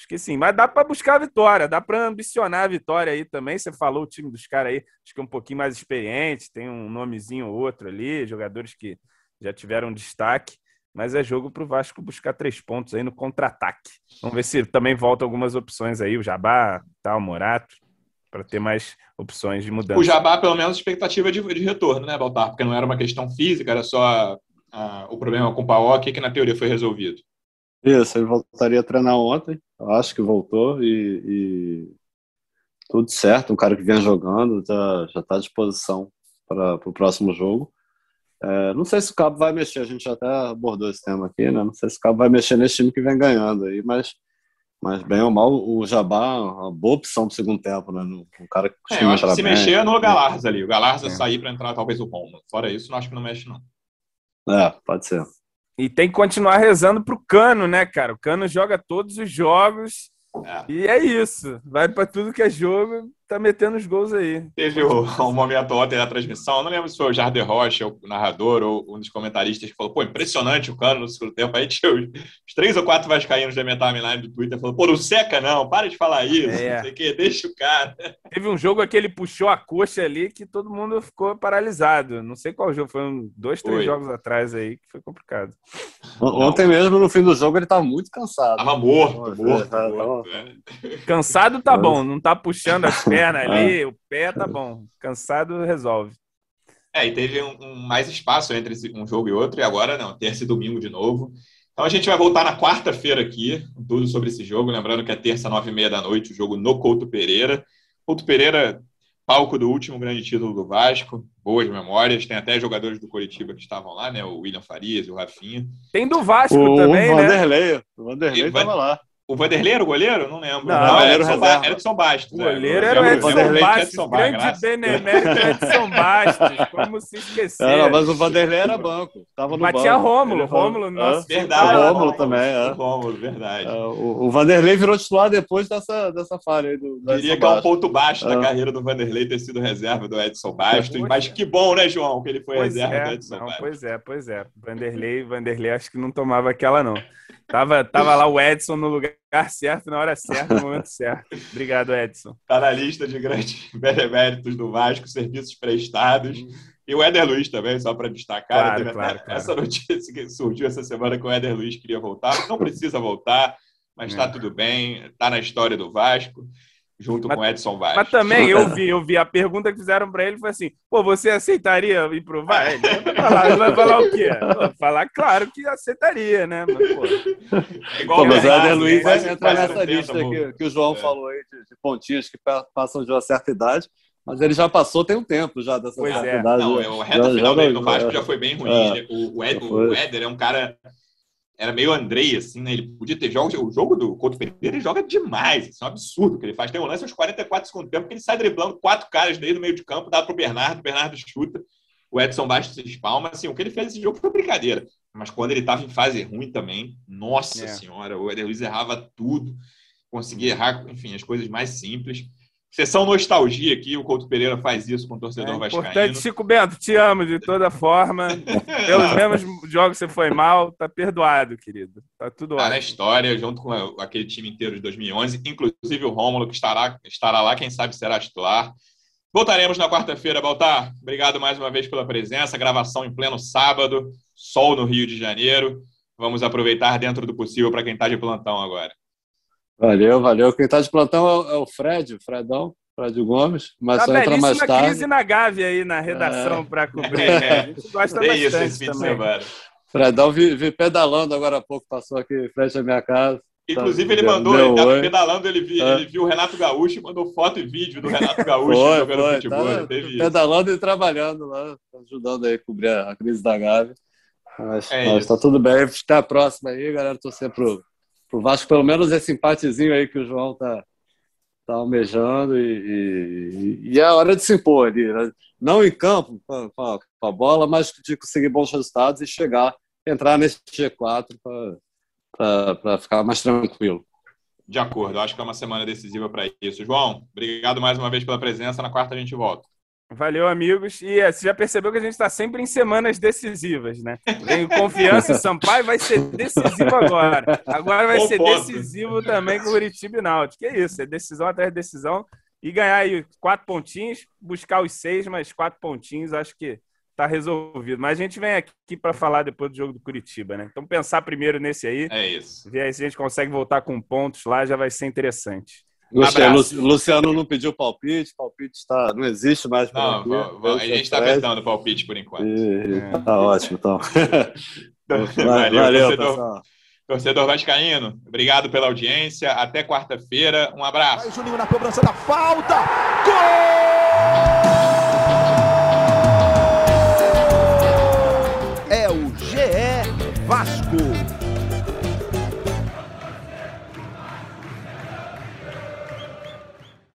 Acho que sim, mas dá para buscar a vitória, dá para ambicionar a vitória aí também. Você falou o time dos caras aí, acho que é um pouquinho mais experiente, tem um nomezinho ou outro ali, jogadores que já tiveram destaque, mas é jogo para o Vasco buscar três pontos aí no contra-ataque. Vamos ver se também volta algumas opções aí, o Jabá, tal, o Morato, para ter mais opções de mudança. O Jabá, pelo menos, expectativa de, de retorno, né, Baltar? Porque não era uma questão física, era só a, a, o problema com o Paok que na teoria foi resolvido. Isso, ele voltaria a treinar ontem, eu acho que voltou e, e tudo certo. Um cara que vem jogando, tá, já está à disposição para o próximo jogo. É, não sei se o Cabo vai mexer, a gente já até abordou esse tema aqui, né? Não sei se o Cabo vai mexer nesse time que vem ganhando aí, mas, mas bem ou mal, o Jabá é uma boa opção para o segundo tempo, né? Um cara que é, eu acho que se bem, mexer é no Galarza ali. O Galarza é. sair para entrar talvez o Roma. Fora isso, não acho que não mexe, não. É, pode ser. E tem que continuar rezando pro Cano, né, cara? O Cano joga todos os jogos. É. E é isso. Vai para tudo que é jogo. Tá metendo os gols aí. Teve o, um momento ontem na transmissão, não lembro se foi o Jardim Rocha, o narrador, ou um dos comentaristas que falou, pô, impressionante o Cano no segundo tempo. Aí tinha os, os três ou quatro vascaínos da minha timeline do Twitter falando, pô, não seca não, para de falar isso, é. não sei o quê, deixa o cara. Teve um jogo que ele puxou a coxa ali que todo mundo ficou paralisado. Não sei qual jogo, foi um, dois, três foi. jogos atrás aí que foi complicado. Ontem mesmo, no fim do jogo, ele tava muito cansado. Tava morto, morto. É, morto é. Cansado tá bom, não tá puxando as pernas ali, o pé tá bom. Cansado resolve. É, e teve um, um, mais espaço entre um jogo e outro, e agora não, terça e domingo de novo. Então a gente vai voltar na quarta-feira aqui, com tudo sobre esse jogo. Lembrando que é terça, nove e meia da noite, o jogo no Couto Pereira. Couto Pereira, palco do último grande título do Vasco, boas memórias. Tem até jogadores do Coritiba que estavam lá, né? O William Farias, o Rafinha. Tem do Vasco o também, Vanderlei. né? O Vanderlei estava lá. O Vanderlei era o goleiro? Não lembro. Não, não era Edson, ba Edson Bastos. O goleiro era o Edson Bastos, o grande benemérito Edson Bastos. Como se esquecer. Não, mas o Vanderlei era banco. Tava no mas tinha Rômulo. Rômulo, nosso. Verdade. O Rômulo também. É. Rômulo, verdade. É, o, o, Vanderlei virou titular depois dessa, dessa falha aí do, do Diria que é um ponto baixo da carreira do Vanderlei ter sido reserva do Edson Bastos. Mas que bom, né, João, que ele foi pois reserva é. do Edson não, Bastos. Pois é, pois é. Vanderlei, Vanderlei acho que não tomava aquela, não. Tava, tava lá o Edson no lugar certo, na hora certa, no momento certo. Obrigado, Edson. Tá na lista de grandes beneméritos do Vasco, serviços prestados. E o Éder Luiz também, só para destacar. Claro, claro, claro. Essa notícia que surgiu essa semana que o Éder Luiz queria voltar. Não precisa voltar, mas está é. tudo bem. Está na história do Vasco junto mas, com Edson Vaz. Mas também eu vi, eu vi a pergunta que fizeram para ele foi assim: pô, você aceitaria ir pro Vai? Ele vai falar, ele vai falar o quê? Pô, falar, claro que aceitaria, né? Mas, pô. É igual pô, mas o Éder Luiz vai entrar nessa lista que, que, o João é. falou aí de, de pontinhos que passam de uma certa idade. Mas ele já passou tem um tempo já dessa pois certa é. idade. Não, o reta já, final já, do Vasco já foi bem ruim. É, o, o, Ed, o Éder é um cara era meio Andrei, assim, né? Ele podia ter jogos. O jogo do Couto Pereira ele joga demais. Isso é um absurdo que ele faz. Tem um lance aos 44 segundos tempo que ele sai driblando quatro caras desde o meio de campo, dá para o Bernardo, o Bernardo chuta, o Edson Bastos se espalma. Assim, o que ele fez nesse jogo foi brincadeira. Mas quando ele estava em fase ruim também, nossa é. senhora, o Eder Luiz errava tudo, conseguia errar, enfim, as coisas mais simples. Sessão nostalgia aqui, o Couto Pereira faz isso com o torcedor é vascaíno. Importante, Chico Bento, te amo de toda forma. Pelos mesmos jogos você foi mal, tá perdoado, querido. Tá tudo tá na história, junto com aquele time inteiro de 2011, inclusive o Rômulo, que estará, estará lá, quem sabe será titular. Voltaremos na quarta-feira, Baltar. Obrigado mais uma vez pela presença. Gravação em pleno sábado, sol no Rio de Janeiro. Vamos aproveitar dentro do possível para quem está de plantão agora. Valeu, valeu. Quem está de plantão é o Fred, o Fredão, Fred Gomes, mas tá só entra mais tarde. crise na Gávea aí na redação é. para cobrir. Né? A gente gosta Tem bastante isso esse também. Fredão vi, vi, pedalando agora há pouco, passou aqui frente à minha casa. Inclusive, tá, ele mandou, ele estava pedalando, ele viu, é. ele viu o Renato Gaúcho e mandou foto e vídeo do Renato Gaúcho foi, jogando foi, futebol. Tá, pedalando isso. e trabalhando lá, ajudando aí a cobrir a crise da Gávea. Mas, é mas tá tudo bem. Até a próxima aí, galera. Torcer pro, pro Vasco, pelo menos esse empatezinho aí que o João tá, tá almejando e, e, e é hora de se impor ali, né? não em campo com a, com a, bola, mas de conseguir bons resultados e chegar, entrar nesse G4 para ficar mais tranquilo. De acordo, acho que é uma semana decisiva para isso. João, obrigado mais uma vez pela presença. Na quarta a gente volta. Valeu, amigos. E é, você já percebeu que a gente está sempre em semanas decisivas, né? Tem confiança, Sampaio vai ser decisivo agora. Agora vai ser decisivo também com o Curitiba e Náutico. Que é isso, é decisão atrás de decisão. E ganhar aí quatro pontinhos, buscar os seis, mas quatro pontinhos, acho que está resolvido. Mas a gente vem aqui para falar depois do jogo do Curitiba, né? Então pensar primeiro nesse aí. É isso. Ver aí se a gente consegue voltar com pontos lá, já vai ser interessante. Luciano, Luciano não pediu palpite, palpite está, não existe mais. Não, aqui, a gente está vetando palpite por enquanto. E, é. Tá ótimo, então. valeu, valeu torcedor, pessoal. torcedor Vascaíno, obrigado pela audiência. Até quarta-feira. Um abraço. Vai, Juninho na cobrança da falta. Gol!